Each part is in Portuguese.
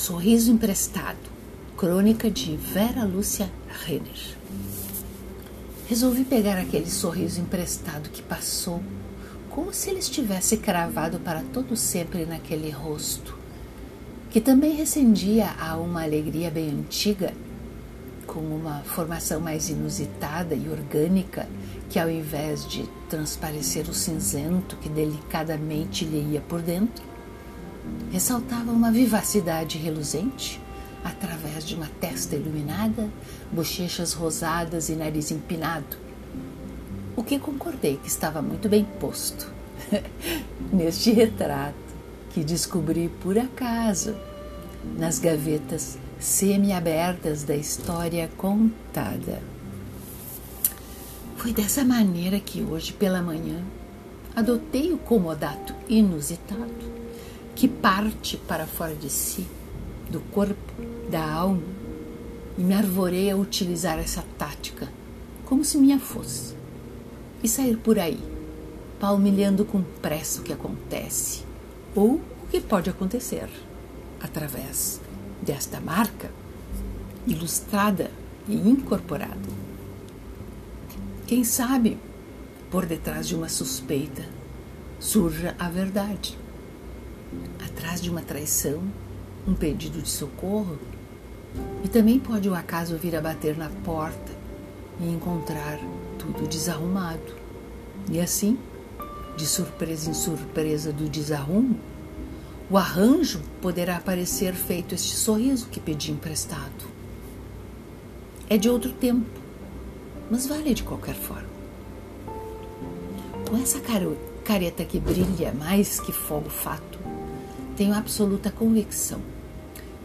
Sorriso Emprestado, crônica de Vera Lúcia Renner. Resolvi pegar aquele sorriso emprestado que passou, como se ele estivesse cravado para todo sempre naquele rosto, que também recendia a uma alegria bem antiga, com uma formação mais inusitada e orgânica, que ao invés de transparecer o cinzento que delicadamente lhe ia por dentro, ressaltava uma vivacidade reluzente através de uma testa iluminada, bochechas rosadas e nariz empinado. O que concordei que estava muito bem posto neste retrato que descobri por acaso nas gavetas semi-abertas da história contada. Foi dessa maneira que hoje pela manhã adotei o comodato inusitado que parte para fora de si, do corpo, da alma, e me arvorei a utilizar essa tática como se minha fosse, e sair por aí, palmilhando com pressa o que acontece ou o que pode acontecer através desta marca ilustrada e incorporada. Quem sabe, por detrás de uma suspeita, surja a verdade atrás de uma traição, um pedido de socorro, e também pode o acaso vir a bater na porta e encontrar tudo desarrumado. E assim, de surpresa em surpresa do desarrumo, o arranjo poderá parecer feito este sorriso que pedi emprestado. É de outro tempo, mas vale de qualquer forma. Com essa careta que brilha mais que fogo fato, tenho absoluta convicção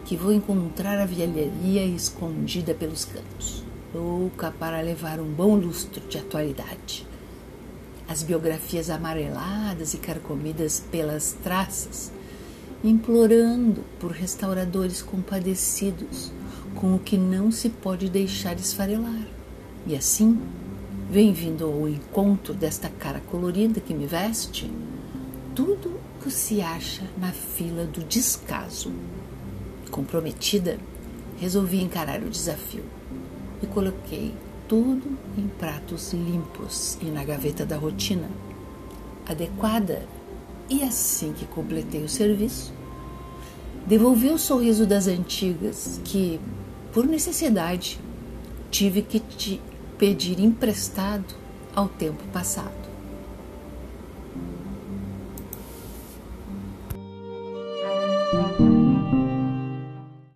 que vou encontrar a velharia escondida pelos cantos, louca para levar um bom lustro de atualidade. As biografias amareladas e carcomidas pelas traças, implorando por restauradores compadecidos com o que não se pode deixar esfarelar. E assim, vem vindo ao encontro desta cara colorida que me veste, tudo se acha na fila do descaso. Comprometida, resolvi encarar o desafio e coloquei tudo em pratos limpos e na gaveta da rotina adequada. E assim que completei o serviço, devolvi o sorriso das antigas que, por necessidade, tive que te pedir emprestado ao tempo passado.